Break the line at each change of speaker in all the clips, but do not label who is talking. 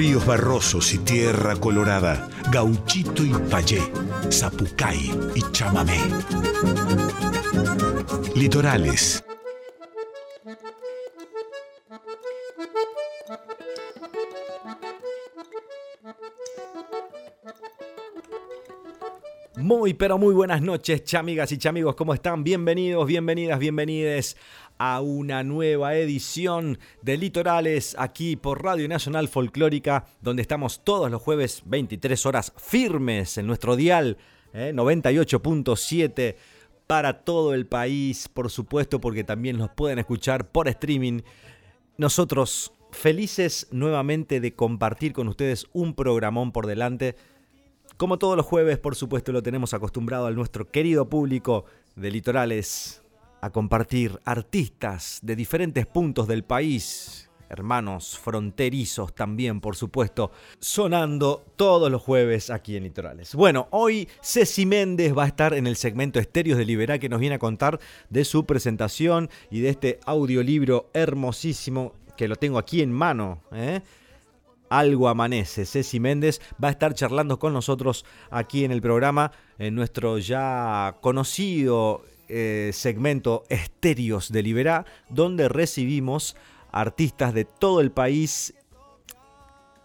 Ríos barrosos y tierra colorada, gauchito y payé, zapucay y chamamé. Litorales.
Muy, pero muy buenas noches, chamigas y chamigos, ¿cómo están? Bienvenidos, bienvenidas, bienvenides a una nueva edición de Litorales aquí por Radio Nacional Folclórica, donde estamos todos los jueves 23 horas firmes en nuestro dial 98.7 ¿eh? para todo el país, por supuesto, porque también nos pueden escuchar por streaming. Nosotros felices nuevamente de compartir con ustedes un programón por delante. Como todos los jueves, por supuesto, lo tenemos acostumbrado a nuestro querido público de Litorales a compartir artistas de diferentes puntos del país, hermanos fronterizos también, por supuesto, sonando todos los jueves aquí en Litorales. Bueno, hoy Ceci Méndez va a estar en el segmento Estéreos de Liberá que nos viene a contar de su presentación y de este audiolibro hermosísimo que lo tengo aquí en mano. ¿eh? Algo amanece. Ceci Méndez va a estar charlando con nosotros aquí en el programa, en nuestro ya conocido eh, segmento Estéreos de Liberá, donde recibimos artistas de todo el país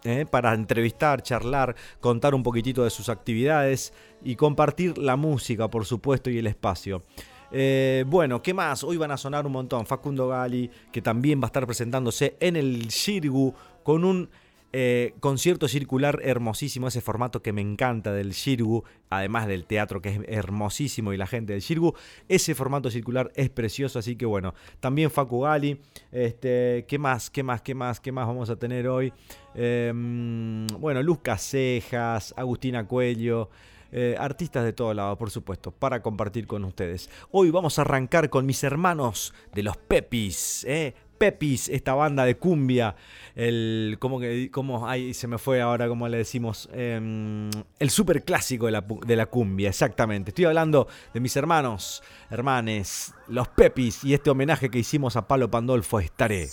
eh, para entrevistar, charlar, contar un poquitito de sus actividades y compartir la música, por supuesto, y el espacio. Eh, bueno, ¿qué más? Hoy van a sonar un montón. Facundo Gali, que también va a estar presentándose en el Shirgu con un eh, concierto circular hermosísimo, ese formato que me encanta del Shirgu, además del teatro que es hermosísimo y la gente del Shirgu. Ese formato circular es precioso, así que bueno, también Facu Gali. Este, ¿Qué más? ¿Qué más? ¿Qué más? ¿Qué más vamos a tener hoy? Em, bueno, Luz Casejas, Agustina Cuello. Eh, artistas de todo lado, por supuesto, para compartir con ustedes. Hoy vamos a arrancar con mis hermanos de los Pepis, eh, Pepis, esta banda de cumbia, el, como que, como, ahí se me fue ahora, como le decimos, em, el super clásico de la, de la, cumbia, exactamente. Estoy hablando de mis hermanos, hermanes, los Pepis y este homenaje que hicimos a Palo Pandolfo. Estaré,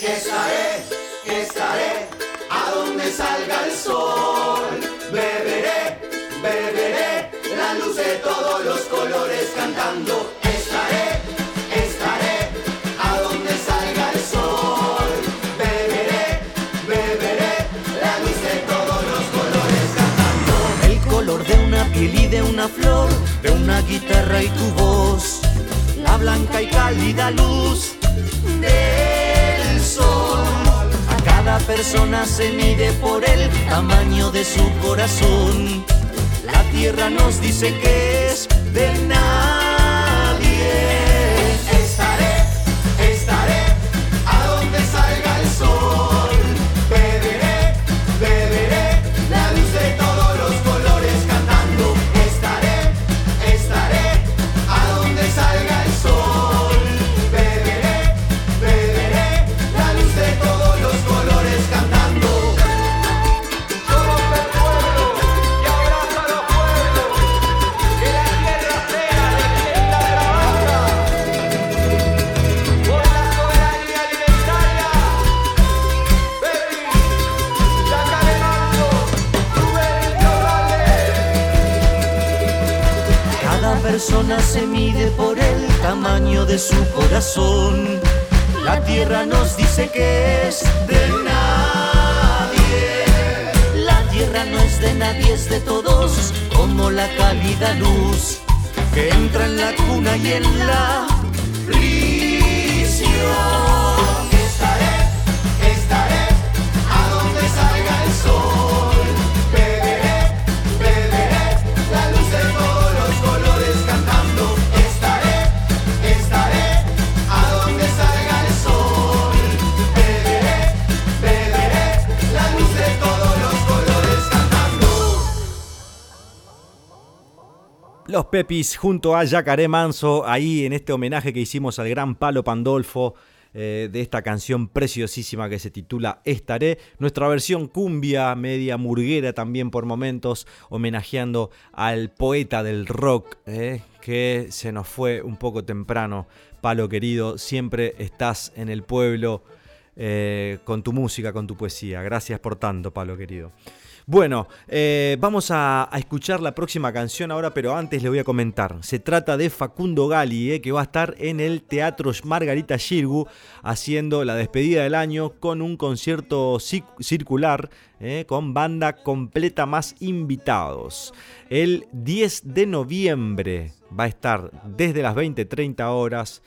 estaré,
una flor, de una guitarra y tu voz, la blanca y cálida luz del sol. A cada persona se mide por el tamaño de su corazón. La tierra nos dice que es de nadie. La tierra nos dice que es de nadie. La tierra no es de nadie, es de todos, como la cálida luz que entra en la cuna y en la.
Los Pepis junto a Yacaré Manso, ahí en este homenaje que hicimos al gran Palo Pandolfo eh, de esta canción preciosísima que se titula Estaré. Nuestra versión cumbia, media murguera también por momentos, homenajeando al poeta del rock eh, que se nos fue un poco temprano. Palo querido, siempre estás en el pueblo eh, con tu música, con tu poesía. Gracias por tanto, Pablo querido. Bueno, eh, vamos a, escuchar la próxima canción ahora, pero antes le voy a comentar. Se trata de Facundo Gali, eh, que va a estar en el Teatro Margarita Shirgu haciendo la despedida del año con un concierto circular eh, con banda completa más invitados. El 10 de noviembre va a estar desde las 20-30 horas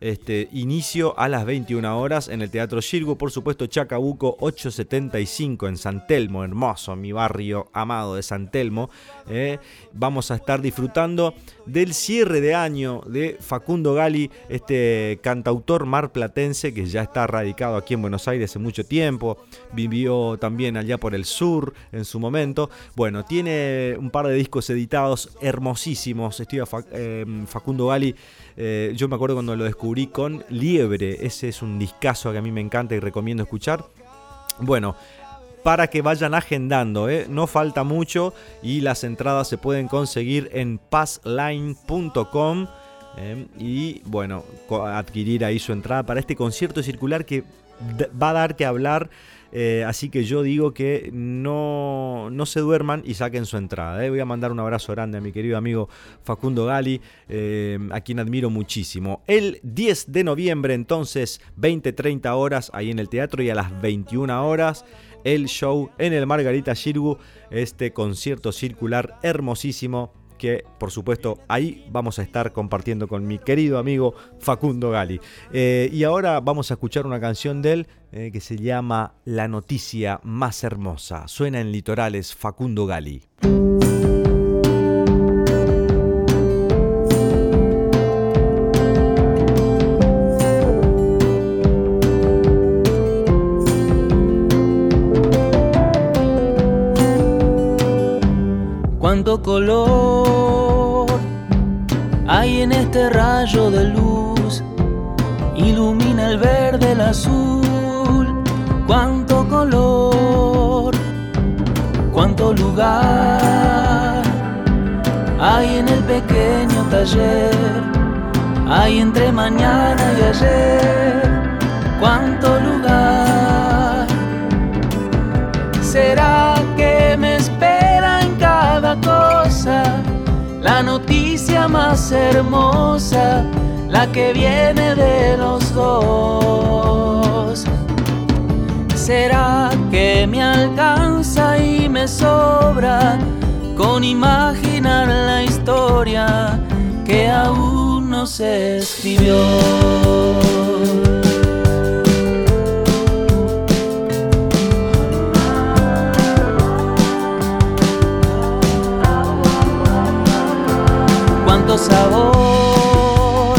este, inicio a las 21 horas en el Teatro Shirgu, por supuesto Chacabuco 875 en San Telmo, hermoso, mi barrio amado de San Telmo. Eh. Vamos a estar disfrutando del cierre de año de Facundo Gali, este cantautor marplatense que ya está radicado aquí en Buenos Aires hace mucho tiempo, vivió también allá por el sur en su momento. Bueno, tiene un par de discos editados hermosísimos. Estoy eh, Facundo Gali eh, yo me acuerdo cuando lo descubrí con Liebre, ese es un discazo que a mí me encanta y recomiendo escuchar. Bueno, para que vayan agendando, ¿eh? no falta mucho y las entradas se pueden conseguir en passline.com. ¿eh? y bueno, adquirir ahí su entrada para este concierto circular que va a dar que hablar eh, así que yo digo que no, no se duerman y saquen su entrada. Eh. Voy a mandar un abrazo grande a mi querido amigo Facundo Gali, eh, a quien admiro muchísimo. El 10 de noviembre, entonces, 20-30 horas ahí en el teatro y a las 21 horas el show en el Margarita Shirgu, este concierto circular hermosísimo que por supuesto ahí vamos a estar compartiendo con mi querido amigo Facundo Gali. Eh, y ahora vamos a escuchar una canción de él eh, que se llama La noticia más hermosa. Suena en litorales Facundo Gali.
Cuánto color hay en este rayo de luz, ilumina el verde, el azul, cuánto color, cuánto lugar hay en el pequeño taller, hay entre mañana y ayer, cuánto lugar. ¿Será que me espera cosa? la noticia más hermosa, la que viene de los dos. ¿Será que me alcanza y me sobra con imaginar la historia que aún no se escribió? Sabor.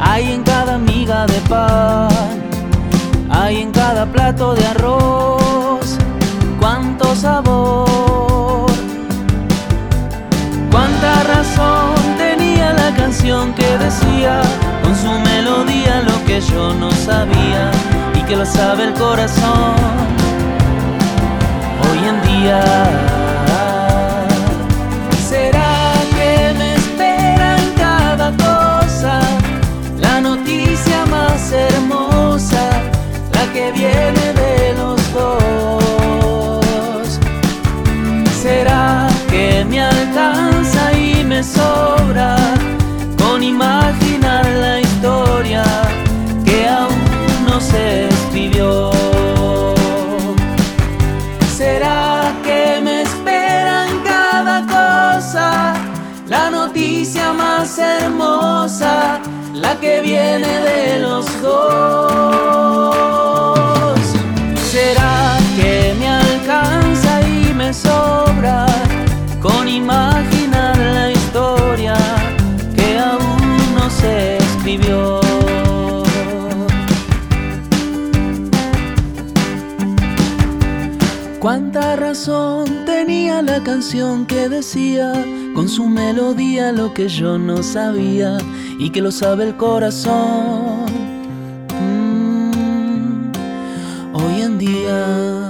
Hay en cada miga de pan, hay en cada plato de arroz, cuánto sabor, cuánta razón tenía la canción que decía con su melodía lo que yo no sabía y que lo sabe el corazón. Hoy en día. Hermosa, la que viene de los dos. ¿Será que me alcanza y me sobra con imaginar la historia que aún no se escribió? ¿Será que me espera en cada cosa la noticia más hermosa? La que viene de los dos. ¿Será que me alcanza y me sobra con imaginar la historia que aún no se escribió? Cuánta razón tenía la canción que decía con su melodía lo que yo no sabía y que lo sabe el corazón. Mm, hoy en día.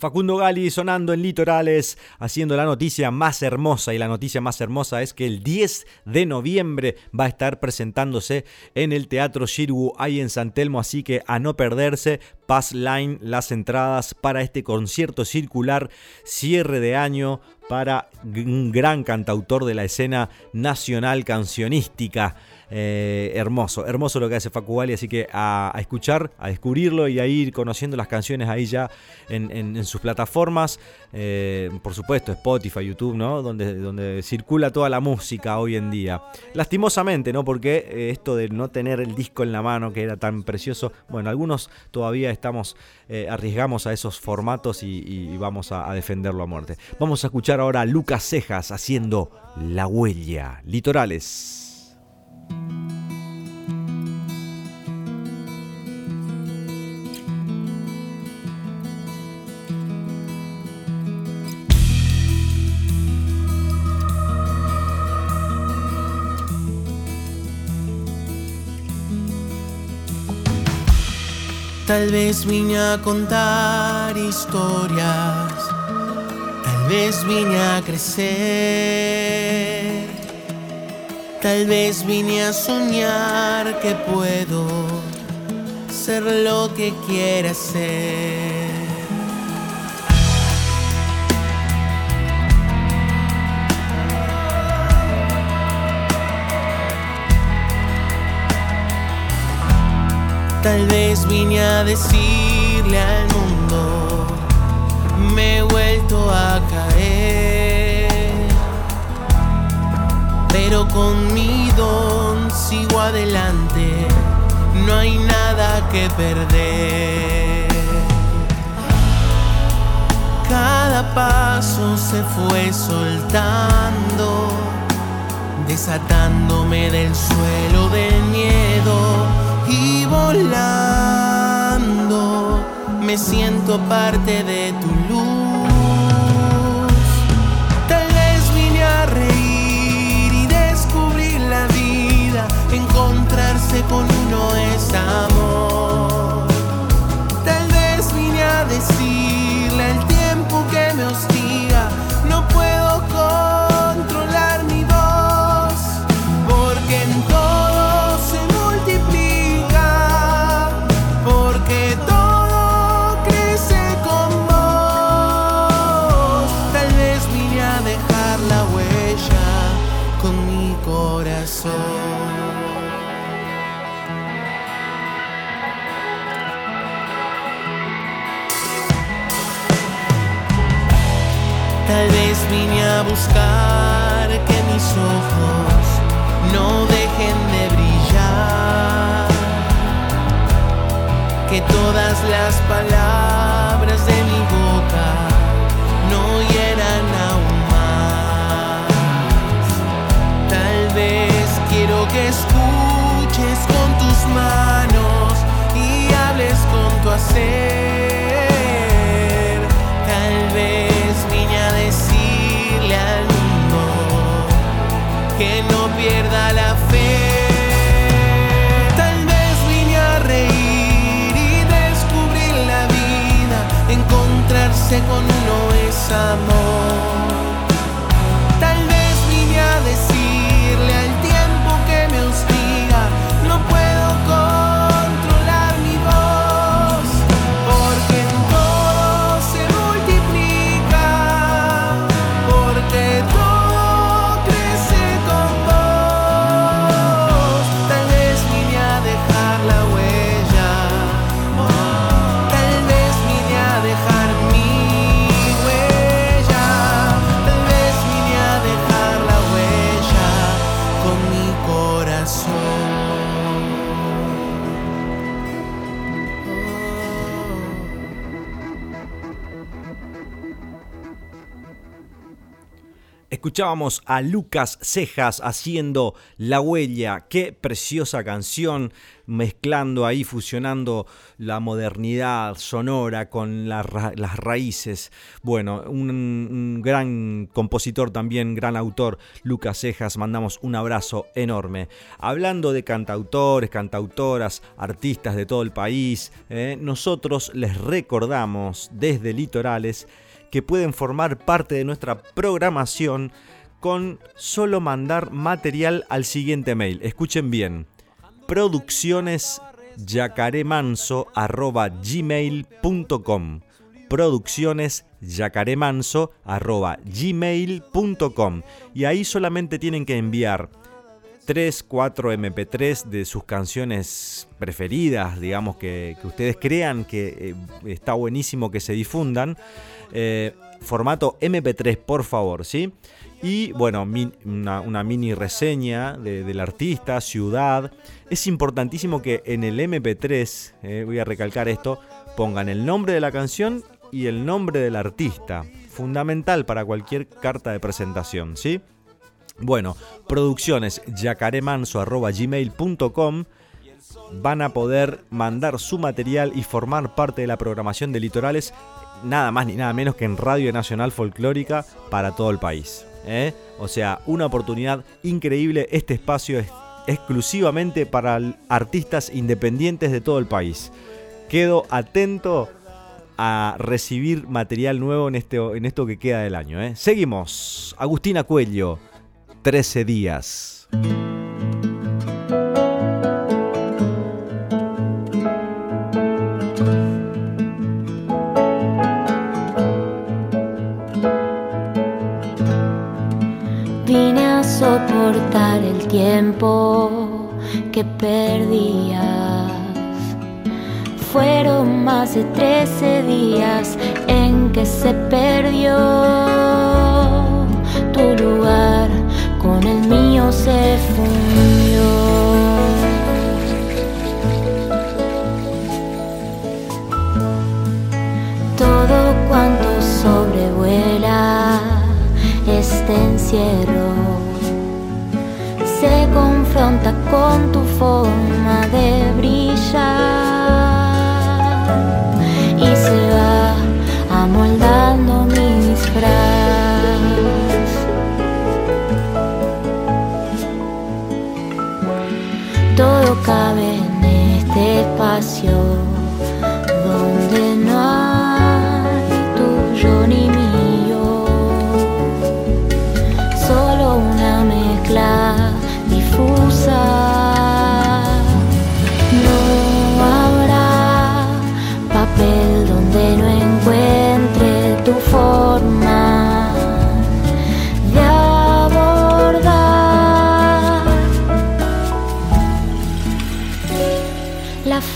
Facundo Gali sonando en Litorales, haciendo la noticia más hermosa. Y la noticia más hermosa es que el 10 de noviembre va a estar presentándose en el Teatro Shirgu ahí en San Telmo. Así que a no perderse, Pass Line las entradas para este concierto circular, cierre de año para un gran cantautor de la escena nacional cancionística. Eh, hermoso, hermoso lo que hace Facu Gali, así que a, escuchar, a descubrirlo y a ir conociendo las canciones ahí ya en, sus plataformas, eh, por supuesto Spotify, YouTube, ¿no? Donde, donde circula toda la música hoy en día. Lastimosamente, ¿no? Porque eh, esto de no tener el disco en la mano que era tan precioso, bueno, algunos todavía estamos, arriesgamos a esos formatos y, vamos a, a defenderlo a muerte. Vamos a escuchar ahora a Lucas Cejas haciendo La Huella, Litorales.
Tal vez vine a contar historias, tal vez vine a crecer, tal vez vine a soñar que puedo ser lo que quiera ser. Tal vez vine a decirle al mundo, me he vuelto a caer. Pero con mi don sigo adelante, no hay nada que perder. Cada paso se fue soltando, desatándome del suelo del miedo volando me siento parte de tu luz. Tal vez vine a reír y descubrir la vida, encontrarse con uno es amor. Corazón.
Escuchábamos a Lucas Cejas haciendo La Huella. Qué preciosa canción, mezclando ahí, fusionando la modernidad sonora con las raíces. Bueno, un, gran compositor también, gran autor, Lucas Cejas. Mandamos un abrazo enorme. Hablando de cantautores, cantautoras, artistas de todo el país, eh, nosotros les recordamos desde Litorales que pueden formar parte de nuestra programación con solo mandar material al siguiente mail. Escuchen bien. Producciones yacaremanso.gmail.com Producciones yacaremanso.gmail.com Y ahí solamente tienen que enviar 3, 4 MP3 de sus canciones preferidas, digamos, que, ustedes crean que eh, está buenísimo que se difundan. Eh, formato MP3, por favor, ¿sí? Y bueno, una, mini reseña del artista, ciudad. Es importantísimo que en el MP3, eh, voy a recalcar esto, pongan el nombre de la canción y el nombre del artista. Fundamental para cualquier carta de presentación, ¿sí? Bueno, producciones yacaremanso.gmail.com van a poder mandar su material y formar parte de la programación de Litorales nada más ni nada menos que en Radio Nacional Folclórica para todo el país. ¿eh? O sea, una oportunidad increíble. Este espacio es exclusivamente para artistas independientes de todo el país. Quedo atento a recibir material nuevo en, este, en esto que queda del año. ¿eh? Seguimos. Agustina Cuello, 13 días.
Soportar el tiempo que perdías. Fueron más de 13 días en que se perdió tu lugar, con el mío se fundió. Todo cuanto sobrevuela este encierro se confronta con tu forma de brillar y se va amoldando mis frases. Todo cabe en este espacio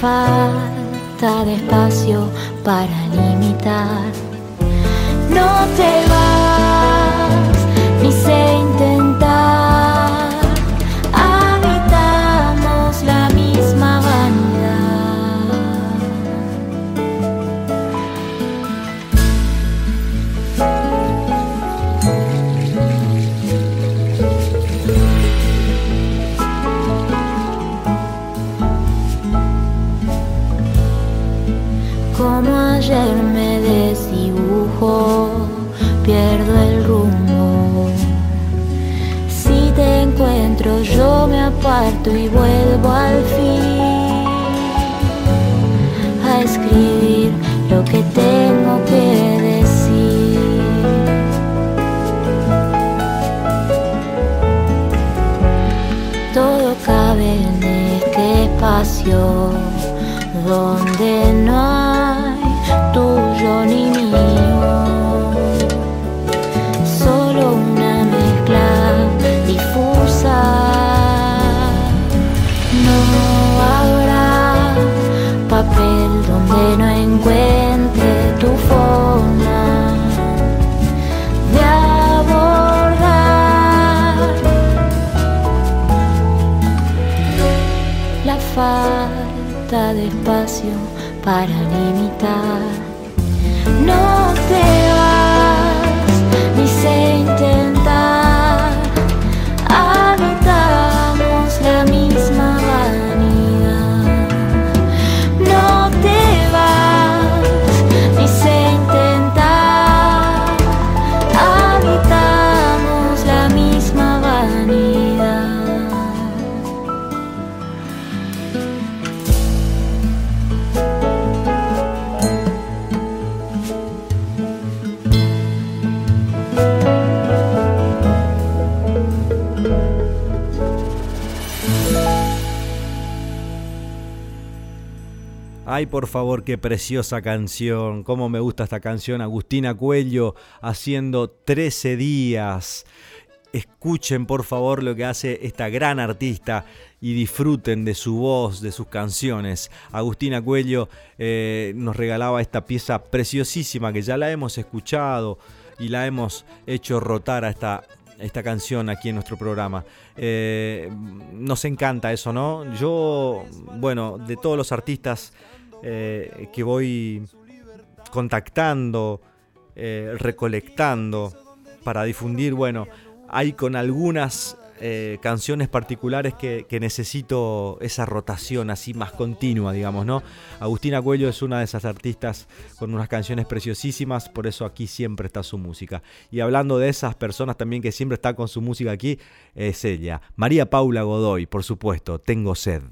falta de espacio para limitar. No te vas ni se y vuelvo al fin a escribir lo que tengo que decir. Todo cabe en este espacio donde no para limitar.
Por favor, qué preciosa canción. Cómo me gusta esta canción. Agustina Cuello haciendo 13 días. Escuchen por favor lo que hace esta gran artista y disfruten de su voz, de sus canciones. Agustina Cuello eh, nos regalaba esta pieza preciosísima que ya la hemos escuchado y la hemos hecho rotar a esta, esta canción aquí en nuestro programa. Eh, nos encanta eso, ¿no? Yo, bueno, de todos los artistas eh, que voy contactando, recolectando para difundir, bueno, hay con algunas eh, canciones particulares que, necesito esa rotación así más continua, digamos, ¿no? Agustina Cuello es una de esas artistas con unas canciones preciosísimas, por eso aquí siempre está su música. Y hablando de esas personas también que siempre está con su música aquí, es ella, María Paula Godoy, por supuesto, Tengo Sed.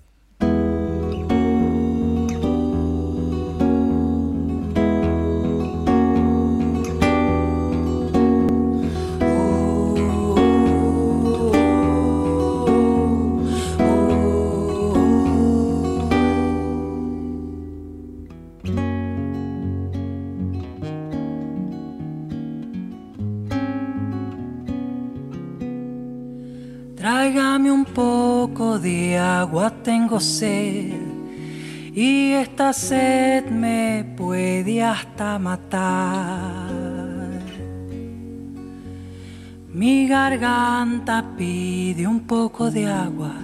Tengo sed y esta sed me puede hasta matar. Mi garganta pide un poco de agua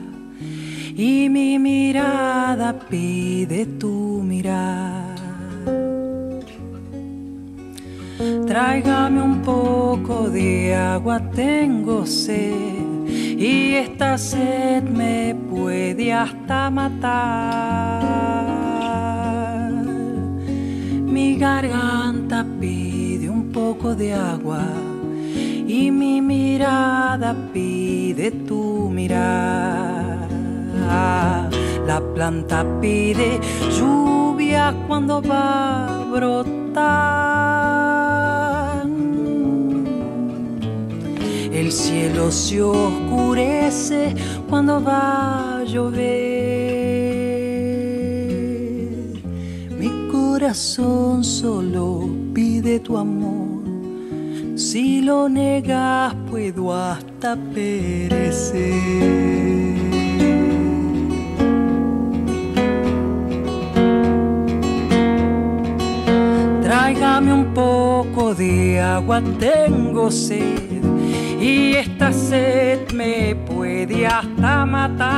y mi mirada pide tu mirar. Tráigame un poco de agua, tengo sed y esta sed me puede hasta matar. Mi garganta pide un poco de agua y mi mirada pide tu mirada. La planta pide lluvia cuando va a brotar. El cielo se oscurece cuando va a llover. Mi corazón solo pide tu amor. Si lo negas puedo hasta perecer. Tráigame un poco de agua, tengo sed y esta sed me puede hasta matar.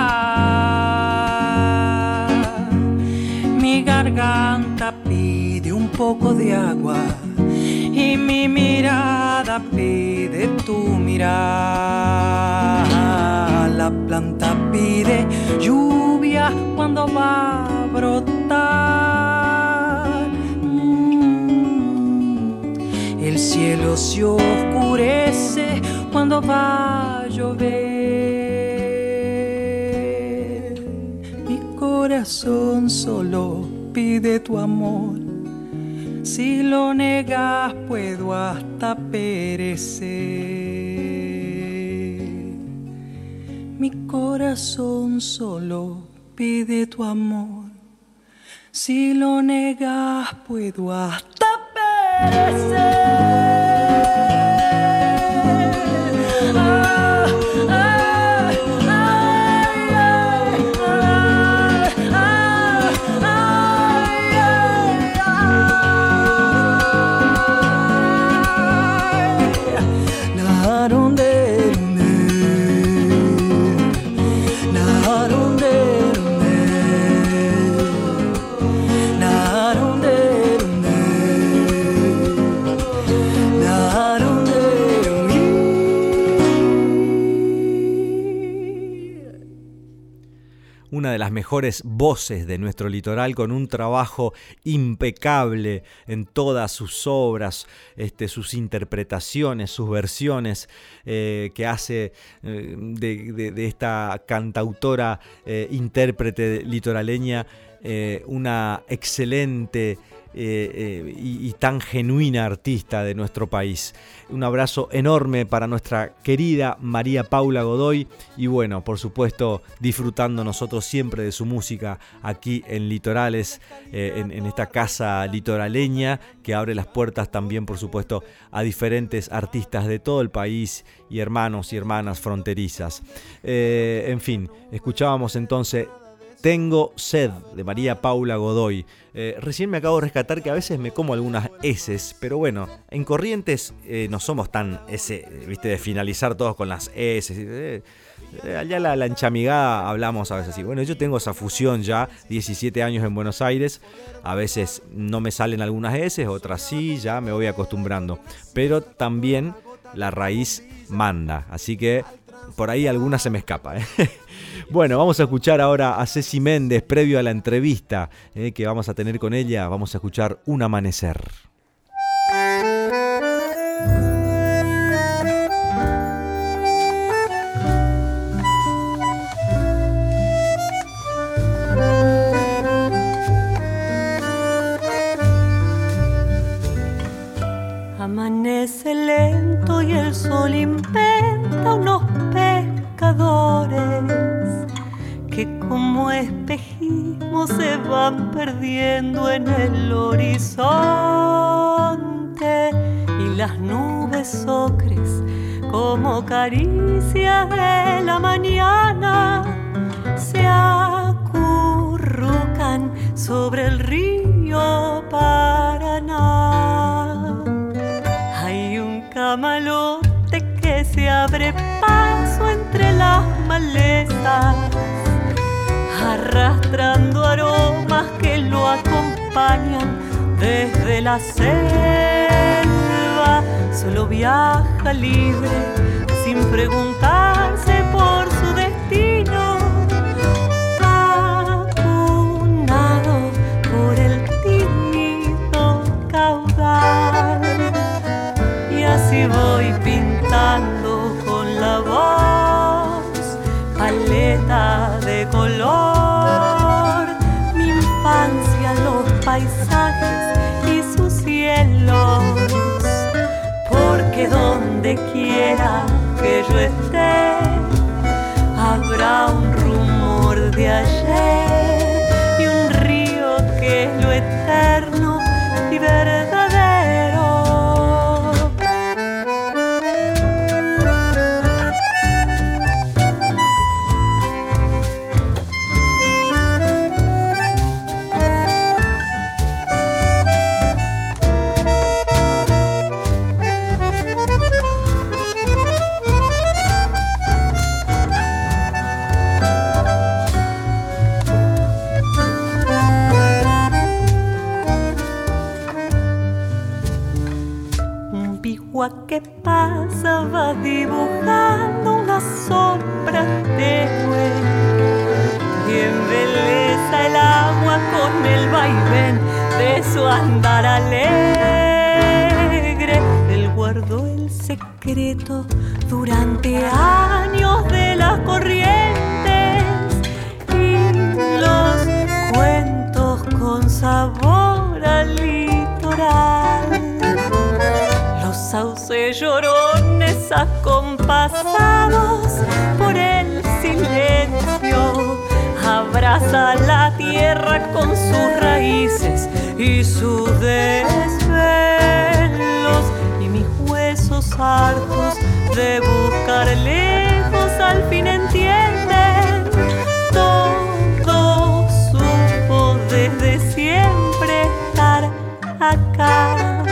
Mi garganta pide un poco de agua y mi mirada pide tu mirada. La planta pide lluvia cuando va a brotar. Mm. El cielo se oscurece cuando va a llover. Mi corazón solo pide tu amor. Si lo negas puedo hasta perecer. Mi corazón solo pide tu amor. Si lo negas puedo hasta perecer.
De las mejores voces de nuestro litoral, con un trabajo impecable en todas sus obras, este, sus interpretaciones, sus versiones eh, que hace eh, de, esta cantautora, eh, intérprete litoraleña. una excelente eh, eh, y, tan genuina artista de nuestro país. Un abrazo enorme para nuestra querida María Paula Godoy y bueno, por supuesto, disfrutando nosotros siempre de su música aquí en Litorales, en, en, esta casa litoraleña que abre las puertas también, por supuesto, a diferentes artistas de todo el país y hermanos y hermanas fronterizas. en fin, escuchábamos entonces tengo sed de María Paula Godoy. Eh, recién me acabo de rescatar que a veces me como algunas S, pero bueno, en Corrientes eh, no somos tan S, viste, de finalizar todos con las S. Eh, allá la, enchamigada hablamos a veces así. Bueno, yo tengo esa fusión ya, 17 años en Buenos Aires. A veces no me salen algunas S, otras sí, ya me voy acostumbrando. Pero también la raíz manda, así que por ahí alguna se me escapa. Bueno, vamos a escuchar ahora a Ceci Méndez, previo a la entrevista eh, que vamos a tener con ella. Vamos a escuchar Un Amanecer.
Amanece lento y el sol inventa unos pescadores que como espejismo se van perdiendo en el horizonte y las nubes ocres como caricias de la mañana se acurrucan sobre el río Paraná. Hay un camalote que se abre paso entre las malezas aromas que lo acompañan desde la selva. Solo viaja libre sin preguntarse por donde quiera que yo esté, habrá un rumor de ayer durante años de las corrientes y los cuentos con sabor al litoral sauces llorones acompasados por el silencio. Abraza la tierra con sus raíces y sus desvelos hartos de buscar lejos al fin entienden todo supo desde siempre estar acá.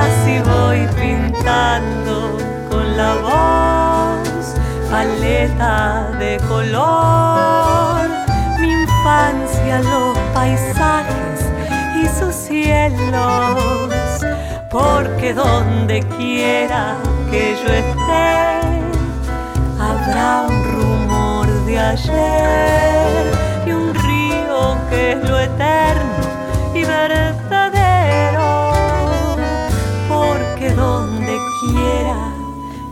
Así voy pintando con la voz, paleta de color, mi infancia, los paisajes y sus cielos, porque donde quiera que yo esté, habrá un rumor de ayer y un río que es lo eterno y verdadero. Donde quiera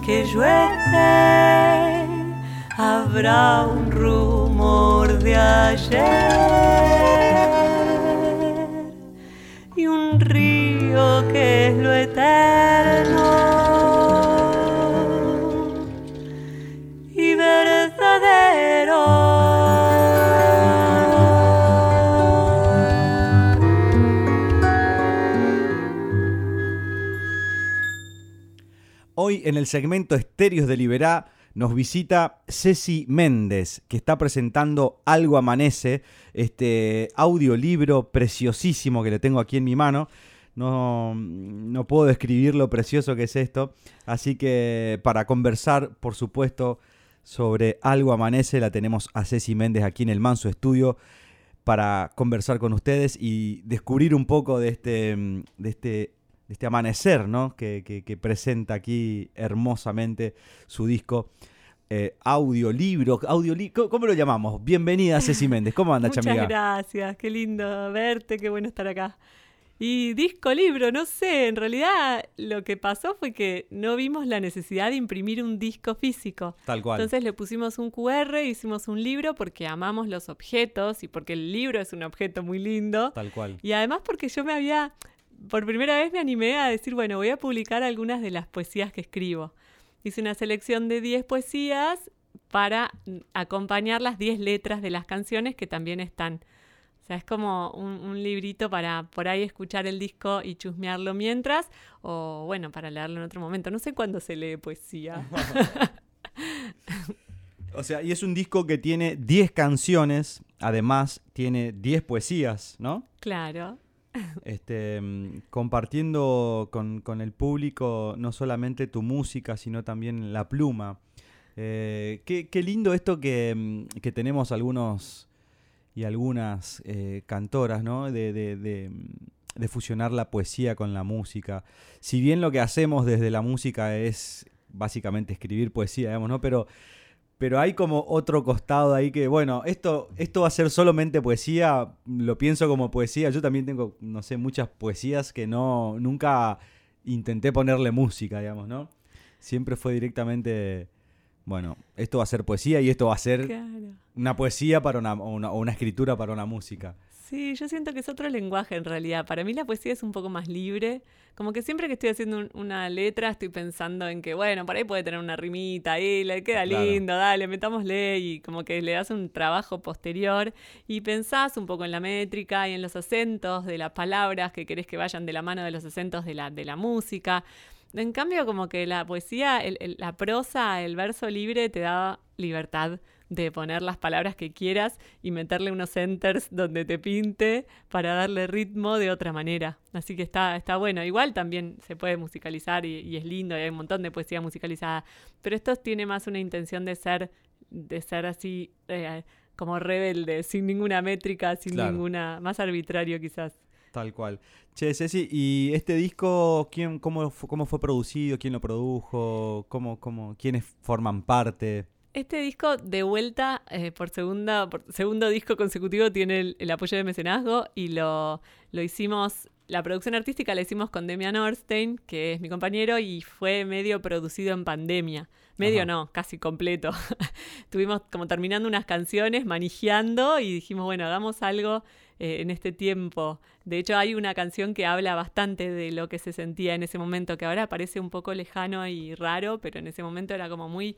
que yo esté, habrá un rumor
de ayer
en el segmento Estéreos de Liberá nos visita Ceci Méndez, que está presentando Algo Amanece, este audiolibro preciosísimo que le tengo aquí en mi mano. No, no puedo describir lo precioso que es esto, así que para conversar, por supuesto, sobre Algo Amanece, la tenemos a Ceci Méndez aquí en el Manso Estudio para conversar con ustedes y descubrir un poco de este, de este de este amanecer, ¿no? Que, que- que presenta aquí hermosamente su disco. Eh, audiolibro, audioli- ¿cómo, lo llamamos? Bienvenida Ceci Méndez, ¿cómo anda,
Muchas
chamiga?
gracias, qué lindo verte, qué bueno estar acá. Y disco libro, no sé, en realidad lo que pasó fue que no vimos la necesidad de imprimir un disco físico.
Tal cual.
Entonces le pusimos un QR, hicimos un libro porque amamos los objetos y porque el libro es un objeto muy lindo.
Tal cual.
Y además porque yo me había, por primera vez me animé a decir, bueno, voy a publicar algunas de las poesías que escribo. Hice una selección de 10 poesías para acompañar las 10 letras de las canciones que también están. O sea, es como un, un librito para por ahí escuchar el disco y chusmearlo mientras, o bueno, para leerlo en otro momento. No sé cuándo se lee poesía.
O sea, y es un disco que tiene 10 canciones, además tiene 10 poesías, ¿no?
claro.
Este, mm, compartiendo con, el público no solamente tu música, sino también la pluma. Eh, qué, lindo esto que, mm, que tenemos algunos y algunas eh, cantoras, ¿no? De, mm, de fusionar la poesía con la música. Si bien lo que hacemos desde la música es básicamente escribir poesía, digamos, ¿no? Pero pero hay como otro costado ahí que, bueno, esto, esto va a ser solamente poesía, lo pienso como poesía. Yo también tengo, no sé, muchas poesías que no, nunca intenté ponerle música, digamos, ¿no? Siempre fue directamente, bueno, esto va a ser poesía y esto va a ser
Claro.
una poesía para una, o una, o una escritura para una música.
Sí, yo siento que es otro lenguaje en realidad. Para mí la poesía es un poco más libre. Como que siempre que estoy haciendo un- una letra estoy pensando en que, bueno, por ahí puede tener una rimita ahí, le queda
Claro.
lindo, dale, metámosle y como que le das un trabajo posterior y pensás un poco en la métrica y en los acentos de las palabras que querés que vayan de la mano de los acentos de la, de la música. En cambio, como que la poesía, el- el- la prosa, el verso libre te da libertad de poner las palabras que quieras y meterle unos enters donde te pinte para darle ritmo de otra manera. Así que está, está bueno. Igual también se puede musicalizar y, y es lindo y hay un montón de poesía musicalizada. Pero esto tiene más una intención de ser, de ser así eh, como rebelde, sin ninguna métrica, sin
Claro.
ninguna, más arbitrario quizás.
Tal cual. Che, Ceci, ¿y este disco quién, cómo, cómo fue producido? ¿Quién lo produjo? ¿Cómo, cómo, ¿Quiénes forman parte?
Este disco de vuelta eh, por segunda por segundo disco consecutivo tiene el, el apoyo de mecenazgo y lo, lo hicimos la producción artística la hicimos con Demian Orstein, que es mi compañero y fue medio producido en pandemia. Medio
Ajá.
no, casi completo. Estuvimos como terminando unas canciones, manejando y dijimos, bueno, hagamos algo eh, en este tiempo. De hecho, hay una canción que habla bastante de lo que se sentía en ese momento, que ahora parece un poco lejano y raro, pero en ese momento era como muy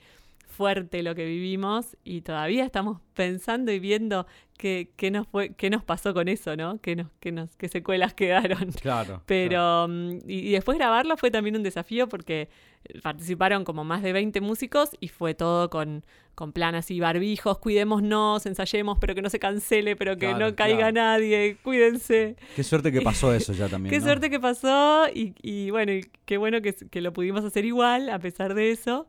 fuerte lo que vivimos y todavía estamos pensando y viendo qué, qué nos fue, qué nos pasó con eso, ¿no? Qué, nos, qué, nos, qué secuelas quedaron.
Claro.
Pero, mm, y, y después grabarlo fue también un desafío porque participaron como más de 20 músicos y fue todo con, con plan así, barbijos, cuidémonos, ensayemos, pero que no se cancele, pero que
Claro,
no caiga
claro.
nadie, cuídense.
Qué suerte que pasó eso ya también.
Qué
¿no?
suerte que pasó y, y bueno, y qué bueno que, que lo pudimos hacer igual a pesar de eso.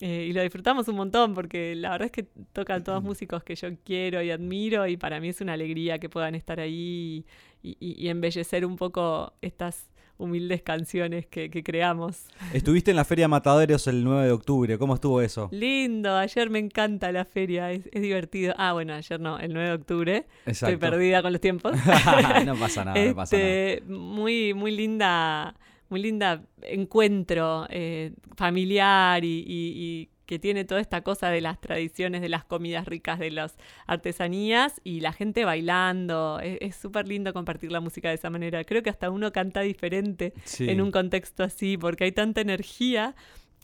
Eh, y lo disfrutamos un montón porque la verdad es que tocan todos músicos que yo quiero y admiro y para mí es una alegría que puedan estar ahí y, y- y embellecer un poco estas humildes canciones que, que creamos.
Estuviste en la Feria Mataderos el 9 de octubre. ¿Cómo estuvo eso?
Lindo, ayer me encanta la feria, es, es divertido. Ah, bueno, ayer no, el 9 de octubre. Estoy
Exacto.
perdida con los tiempos.
no pasa nada, no pasa nada.
Este, Muy, muy linda, muy linda encuentro eh, familiar y, y- y que tiene toda esta cosa de las tradiciones, de las comidas ricas, de las artesanías y la gente bailando. Es súper lindo compartir la música de esa manera. Creo que hasta uno canta diferente
Sí.
en un contexto así, porque hay tanta energía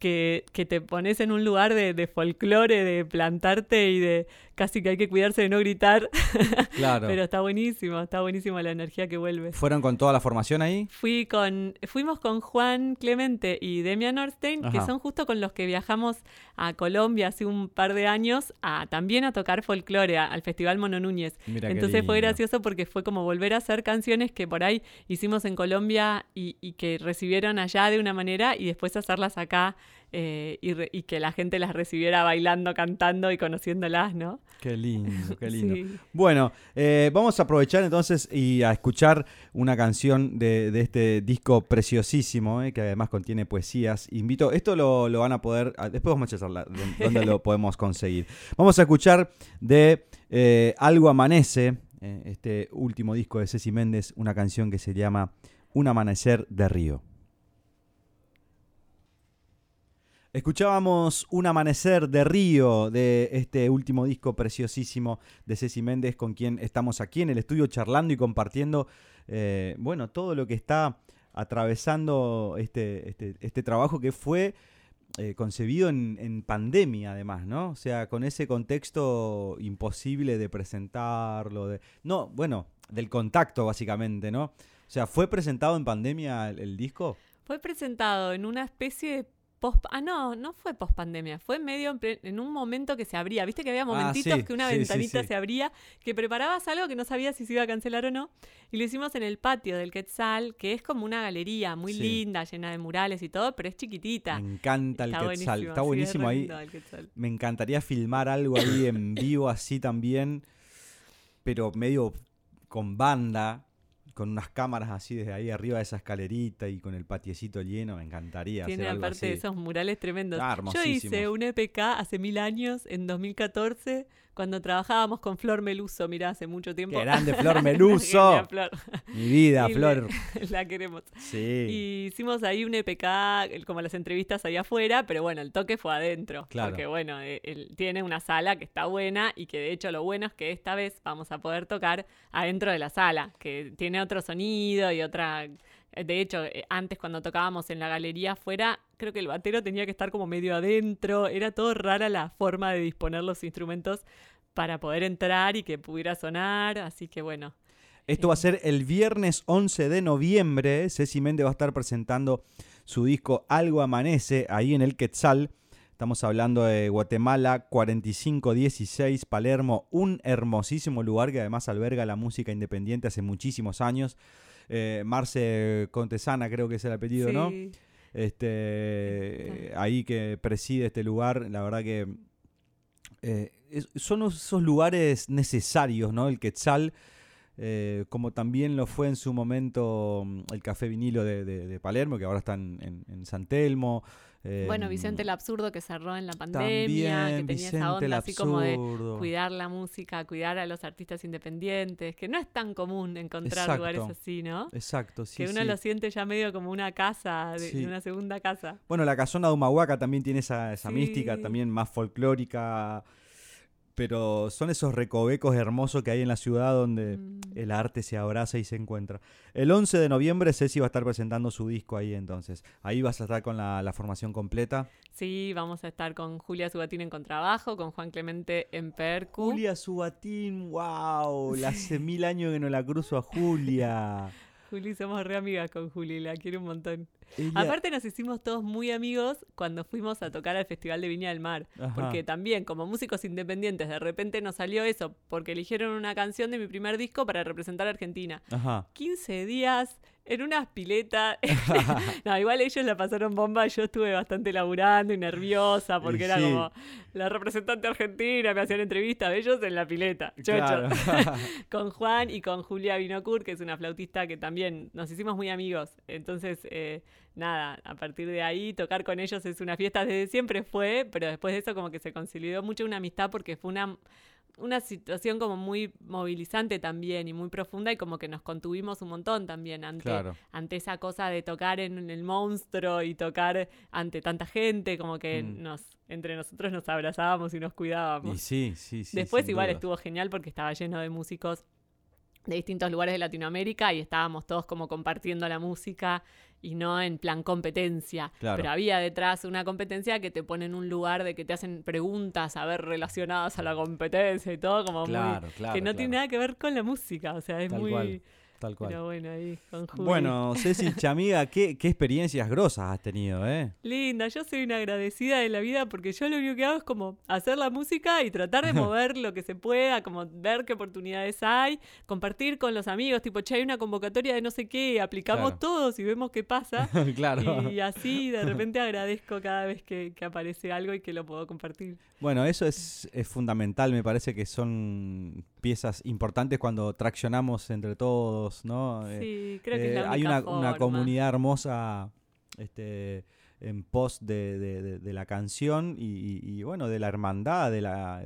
que, que te pones en un lugar de, de folclore, de plantarte y de casi que hay que cuidarse de no gritar.
Claro.
Pero está buenísimo, está buenísimo la energía que vuelve.
¿Fueron con toda la formación ahí?
Fui con, fuimos con Juan Clemente y Demian Orstein, que son justo con los que viajamos a Colombia hace un par de años a también a tocar folclore a- al Festival Mono Núñez.
Mira
Entonces fue gracioso porque fue como volver a hacer canciones que por ahí hicimos en Colombia y, y que recibieron allá de una manera y después hacerlas acá eh, y, re- y que la gente las recibiera bailando, cantando y conociéndolas, ¿no?
Qué lindo, qué lindo.
Sí.
Bueno, eh, vamos a aprovechar entonces y a escuchar una canción de, de este disco preciosísimo, eh, que además contiene poesías. Invito, esto lo, lo van a poder, ah, después vamos a charlar dónde, lo podemos conseguir. Vamos a escuchar de Algo Amanece, este último disco de Ceci Méndez, una canción que se llama Un Amanecer de Río. Escuchábamos Un Amanecer de Río de este último disco preciosísimo de Ceci Méndez, con quien estamos aquí en el estudio charlando y compartiendo, eh, bueno, todo lo que está atravesando este, este, este trabajo que fue eh, concebido en, pandemia, además, ¿no? O sea, con ese contexto imposible de presentarlo, de. No, bueno, del contacto, básicamente, ¿no? O sea, ¿fue presentado en pandemia el, el disco?
Fue presentado en una especie de post... Ah, no, no fue post pandemia, fue medio en, ple- en un momento que se abría. Viste que había
Ah,
momentitos
sí,
que una
sí,
ventanita
sí.
se abría, que preparabas algo que no sabías si se iba a cancelar o no. Y lo hicimos en el patio del Quetzal, que es como una galería muy linda, llena de murales y todo, pero es chiquitita.
Me encanta el
Está
Quetzal.
buenísimo,
Está buenísimo ahí. Me encantaría filmar algo ahí en vivo así también, pero medio con banda, con unas cámaras así desde ahí arriba de esa escalerita y con el patiecito lleno. Me encantaría
Tiene
hacer algo
aparte
así.
esos murales tremendos.
Ah,
Yo hice un EPK hace mil años, en 2014, cuando trabajábamos con Flor Meluso, mirá, hace mucho tiempo.
¡Qué grande, Flor Meluso!
Flor.
Mi vida,
Y
Flor.
la queremos.
Sí.
Y hicimos ahí un EPK, como las entrevistas ahí afuera, pero bueno, el toque fue adentro.
Claro.
Porque bueno, él tiene una sala que está buena y que de hecho lo bueno es que esta vez vamos a poder tocar adentro de la sala, que tiene otro sonido y otra... eh, De hecho, eh, antes cuando tocábamos en la galería afuera, creo que el batero tenía que estar como medio adentro. Era todo rara la forma de disponer los instrumentos para poder entrar y que pudiera sonar. Así que bueno,
Esto va a ser el viernes 11 de noviembre. Ceci Méndez va a estar presentando su disco Algo Amanece ahí en el Quetzal. Estamos hablando de Guatemala 4516, Palermo, un hermosísimo lugar que además alberga la música independiente hace muchísimos años. Eh, Marce Contesana creo que es el apellido, ¿no? este, ahí que preside este lugar, la verdad que eh, es- son esos lugares necesarios, ¿no? El Quetzal, eh, como también lo fue en su momento mm, el Café Vinilo de, de- de Palermo, que ahora está en, en- en San Telmo. Eh,
Bueno, Vicente el Absurdo que cerró en la pandemia,
también
que tenía
Vicente
esa onda así como de cuidar la música, cuidar a los artistas independientes, que no es tan común encontrar lugares
Exacto.
así, ¿no?
Exacto, sí,
que uno
sí.
lo siente ya medio como una casa, de,
Sí.
una segunda casa.
Bueno, la casona de Humahuaca también tiene esa, esa
Sí.
mística, también más folclórica, pero son esos recovecos hermosos que hay en la ciudad donde
Mm.
el arte se abraza y se encuentra. El 11 de noviembre Ceci va a estar presentando su disco ahí entonces. Ahí vas a estar con la, la formación completa.
Sí, vamos a estar con Julia Subatín en contrabajo, con Juan Clemente en percu.
Julia Subatín, wow, hace mil años que no la cruzo a Julia.
Juli, somos re amigas con Juli, la quiero un montón.
Ella-
Aparte nos hicimos todos muy amigos cuando fuimos a tocar al Festival de Viña del Mar.
Ajá.
Porque también como músicos independientes de repente nos salió eso, porque eligieron una canción de mi primer disco para representar a Argentina.
Ajá.
15 días en unas piletas. no, igual ellos la pasaron bomba, yo estuve bastante laburando y nerviosa porque era como la representante argentina, me hacían entrevistas, ellos en la pileta. Chocho.
Claro.
con Juan y con Julia Binocur, que es una flautista que también nos hicimos muy amigos. Entonces, eh, nada, a partir de ahí tocar con ellos es una fiesta, desde siempre fue, pero después de eso como que se consolidó mucho una amistad porque fue una una situación como muy movilizante también y muy profunda y como que nos contuvimos un montón también ante,
Claro.
ante esa cosa de tocar en el monstruo y tocar ante tanta gente, como que
Mm.
nos entre nosotros nos abrazábamos y nos cuidábamos.
Y sí, sí, sí.
Después igual
duda.
estuvo genial porque estaba lleno de músicos de distintos lugares de Latinoamérica y estábamos todos como compartiendo la música y no en plan competencia.
Claro.
Pero había detrás una competencia que te pone en un lugar de que te hacen preguntas a ver relacionadas a la competencia y todo como
Claro,
muy
claro,
que no tiene nada que ver con la música, o sea, es
Tal
muy
cual, tal cual.
pero bueno, ahí con Juli.
Bueno, Ceci Chamiga, ¿qué, qué experiencias grosas has tenido, ¿eh?
Linda, yo soy una agradecida de la vida porque yo lo único que hago es como hacer la música y tratar de mover lo que se pueda, como ver qué oportunidades hay, compartir con los amigos, tipo, che, hay una convocatoria de no sé qué, aplicamos
Claro.
todos y vemos qué pasa.
claro.
Y así de repente agradezco cada vez que, que aparece algo y que lo puedo compartir.
Bueno, eso es, es fundamental, me parece que son piezas importantes cuando traccionamos entre todos, ¿no? Eh,
Sí, creo que es
eh,
la
hay una, comunidad hermosa este, en pos de, de- de- de la canción y, y- y, bueno, de la hermandad, de la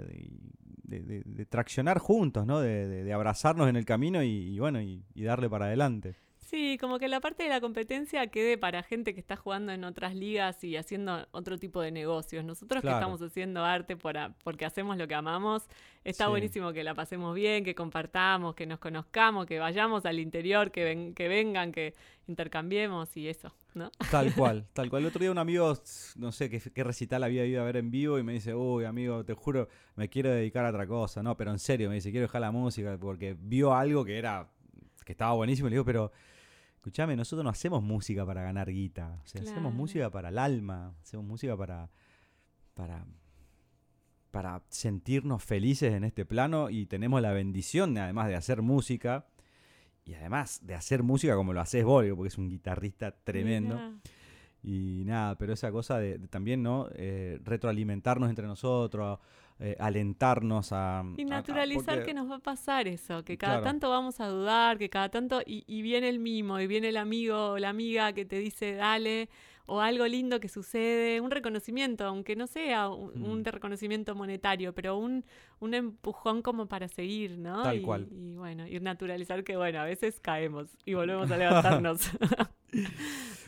de, traccionar juntos, ¿no? De, abrazarnos en el camino y, y bueno, y darle para adelante.
Sí, como que la parte de la competencia quede para gente que está jugando en otras ligas y haciendo otro tipo de negocios. Nosotros
Claro.
que estamos haciendo arte por a- porque hacemos lo que amamos, está
Sí.
buenísimo que la pasemos bien, que compartamos, que nos conozcamos, que vayamos al interior, que, ven- que vengan, que intercambiemos y eso, ¿no?
Tal cual, tal cual. El otro día un amigo, no sé qué, qué recital había ido a ver en vivo y me dice, uy, amigo, te juro, me quiero dedicar a otra cosa. No, pero en serio, me dice, quiero dejar la música porque vio algo que era, que estaba buenísimo. Le digo, pero, escúchame, nosotros no hacemos música para ganar guita. O sea, hacemos música para el alma, hacemos música para, para, para sentirnos felices en este plano y tenemos la bendición, además de hacer música, y además de hacer música como lo haces vos, digo, porque es un guitarrista tremendo. Y nada, pero esa cosa de, de también, ¿no? Eh, retroalimentarnos entre nosotros, eh, alentarnos a...
Y
a- a-
naturalizar
porque-
que nos va a pasar eso, que cada
Claro.
tanto vamos a dudar, que cada tanto, y, y viene el mimo, y viene el amigo o la amiga que te dice dale, o algo lindo que sucede, un reconocimiento, aunque no sea un,
Mm.
un reconocimiento monetario, pero un, un empujón como para seguir, ¿no?
Tal
y,
cual.
Y bueno, ir naturalizar que bueno, a veces caemos y volvemos a levantarnos.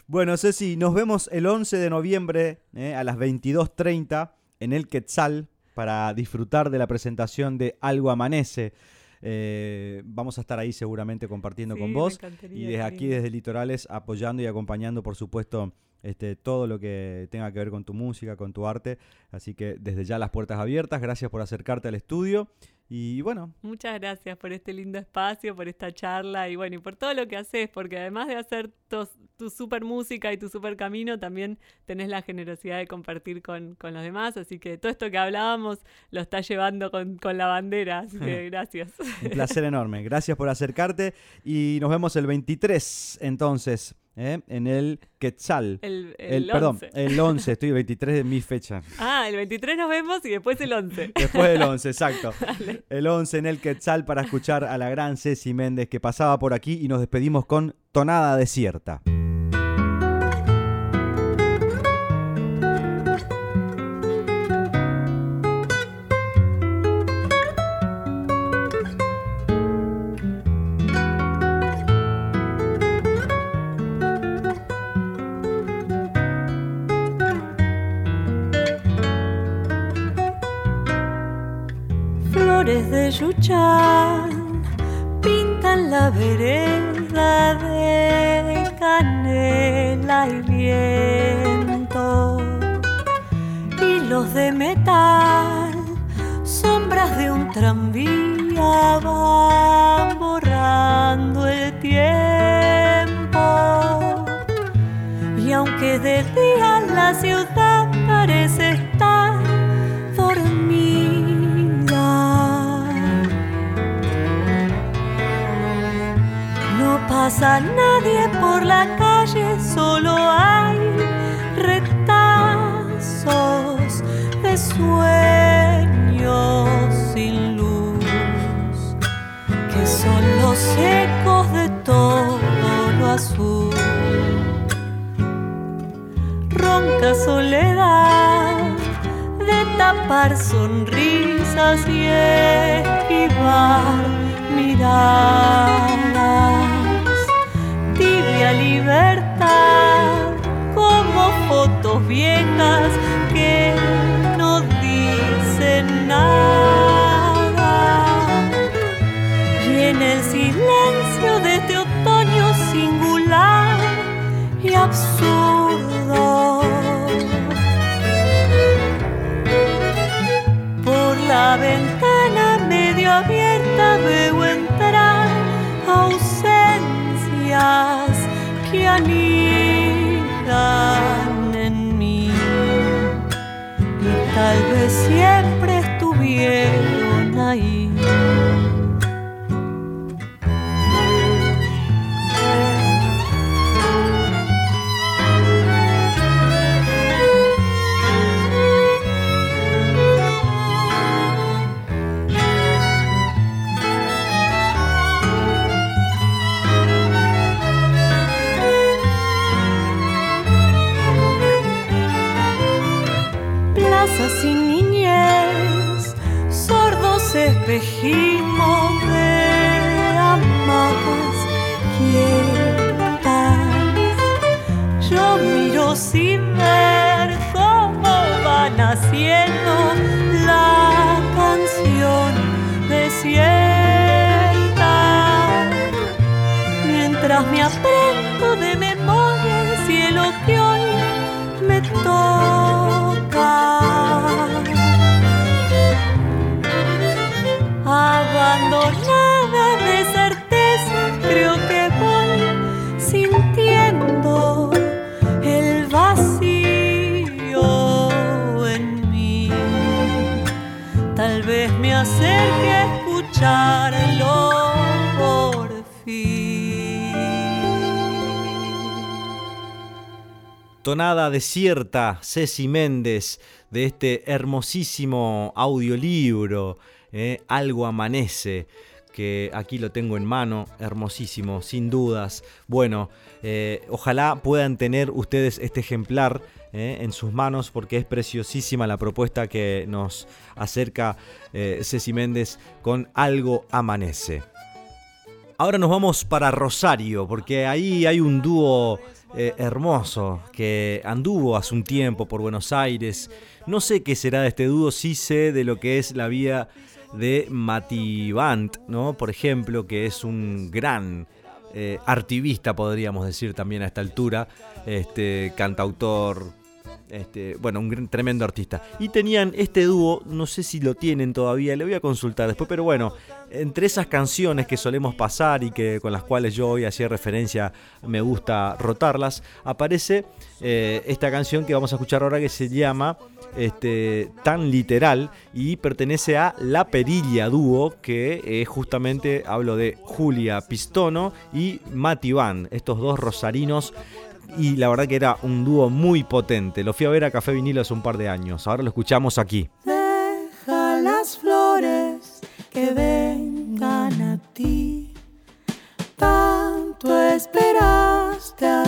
Bueno, Ceci, nos vemos el 11 de noviembre eh, a las 22.30 en el Quetzal para disfrutar de la presentación de Algo Amanece. Eh, vamos a estar ahí seguramente compartiendo
Sí,
con vos y desde aquí, desde Litorales, apoyando y acompañando, por supuesto, este, todo lo que tenga que ver con tu música, con tu arte. Así que desde ya las puertas abiertas, gracias por acercarte al estudio y bueno,
Muchas gracias por este lindo espacio, por esta charla y bueno, y por todo lo que haces, porque además de hacer tos- tu super música y tu super camino, también tenés la generosidad de compartir con, con los demás, así que todo esto que hablábamos lo estás llevando con, con la bandera, así que gracias.
Un placer enorme. Gracias por acercarte y nos vemos el 23 entonces ¿eh? en el Quetzal.
El, el
perdón,
11.
el 11, estoy 23 de mi fecha.
Ah, el 23 nos vemos y después el 11.
Después del 11, exacto. El 11 en el Quetzal para escuchar a la gran Ceci Méndez que pasaba por aquí y nos despedimos con Tonada Desierta.
Pintan la vereda de canela y viento. Hilos de metal, sombras de un tranvía van borrando el tiempo. Y aunque de día la ciudad pasa nadie por la calle, solo hay retazos de sueños sin luz, que son los ecos de todo lo azul. Ronca soledad de tapar sonrisas y esquivar Desierta,
Ceci Méndez, de este hermosísimo audiolibro, eh, Algo Amanece, que aquí lo tengo en mano, hermosísimo, sin dudas. Bueno, eh, ojalá puedan tener ustedes este ejemplar eh, en sus manos porque es preciosísima la propuesta que nos acerca eh, Ceci Méndez con Algo Amanece. Ahora nos vamos para Rosario, porque ahí hay un dúo eh, hermoso que anduvo hace un tiempo por Buenos Aires. No sé qué será de este dúo, sí sé de lo que es la vida de Mati Bant, ¿no? Por ejemplo, que es un gran eh, artivista, podríamos decir también a esta altura, este, cantautor, este, bueno, un tremendo artista. Y tenían este dúo, no sé si lo tienen todavía, le voy a consultar después, pero bueno, entre esas canciones que solemos pasar y que con las cuales yo hoy hacía referencia, me gusta rotarlas, aparece eh, esta canción que vamos a escuchar ahora que se llama este, Tan Literal y pertenece a La Perilla Dúo, que es justamente, hablo de Julia Pistono y Mati Van, estos dos rosarinos y la verdad que era un dúo muy potente. Lo fui a ver a Café Vinilo hace un par de años. Ahora lo escuchamos aquí.
Deja las flores que vengan a ti. Tanto esperaste hasta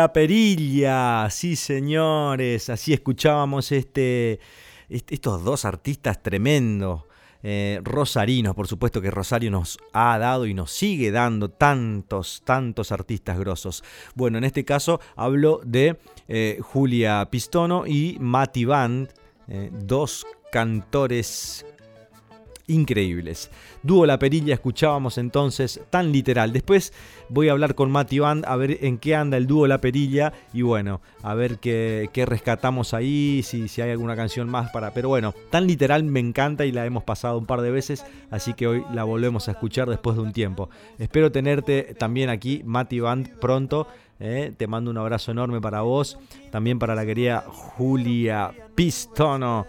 la perilla, sí señores, así escuchábamos este, estos dos artistas tremendos, eh, rosarinos, por supuesto que Rosario nos ha dado y nos sigue dando tantos, tantos artistas grosos. Bueno, en este caso hablo de eh, Julia Pistono y Mati Band, eh, dos cantores increíbles. Dúo La Perilla escuchábamos entonces tan literal. Después voy a hablar con Mati Band a ver en qué anda el dúo La Perilla y bueno, a ver qué, rescatamos ahí, si, si hay alguna canción más para... Pero bueno, tan literal me encanta y la hemos pasado un par de veces, así que hoy la volvemos a escuchar después de un tiempo. Espero tenerte también aquí, Mati Band, pronto. ¿eh? te mando un abrazo enorme para vos, también para la querida Julia Pistono.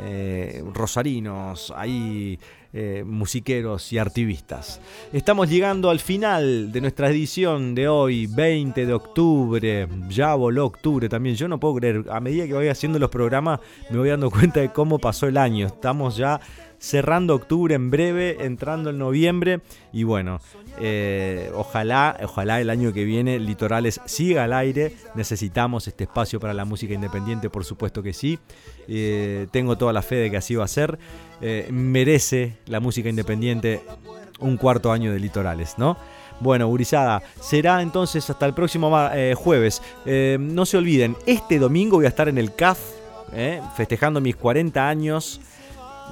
Eh, rosarinos, ahí eh, musiqueros y artivistas. Estamos llegando al final de nuestra edición de hoy, 20 de octubre. Ya voló octubre también. Yo no puedo creer, a medida que voy haciendo los programas me voy dando cuenta de cómo pasó el año. Estamos ya cerrando octubre en breve, entrando en noviembre. Y bueno, eh, ojalá, ojalá el año que viene Litorales siga al aire. Necesitamos este espacio para la música independiente, por supuesto que sí. Eh, tengo toda la fe de que así va a ser. Eh, merece la música independiente un cuarto año de Litorales, ¿no? Bueno, Gurizada, será entonces hasta el próximo jueves. no se olviden, este domingo voy a estar en el CAF, festejando mis 40 años.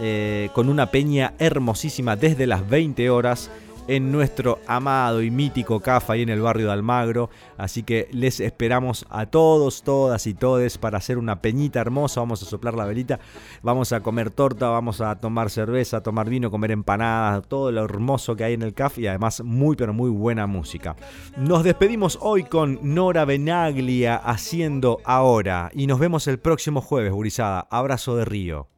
Eh, con una peña hermosísima desde las 20 horas en nuestro amado y mítico CAF ahí en el barrio de Almagro. Así que les esperamos a todos, todas y todes para hacer una peñita hermosa. Vamos a soplar la velita, vamos a comer torta, vamos a tomar cerveza, tomar vino, comer empanadas, todo lo hermoso que hay en el CAF y además muy pero muy buena música. Nos despedimos hoy con Nora Benaglia haciendo ahora y nos vemos el próximo jueves, Gurizada. Abrazo de Río.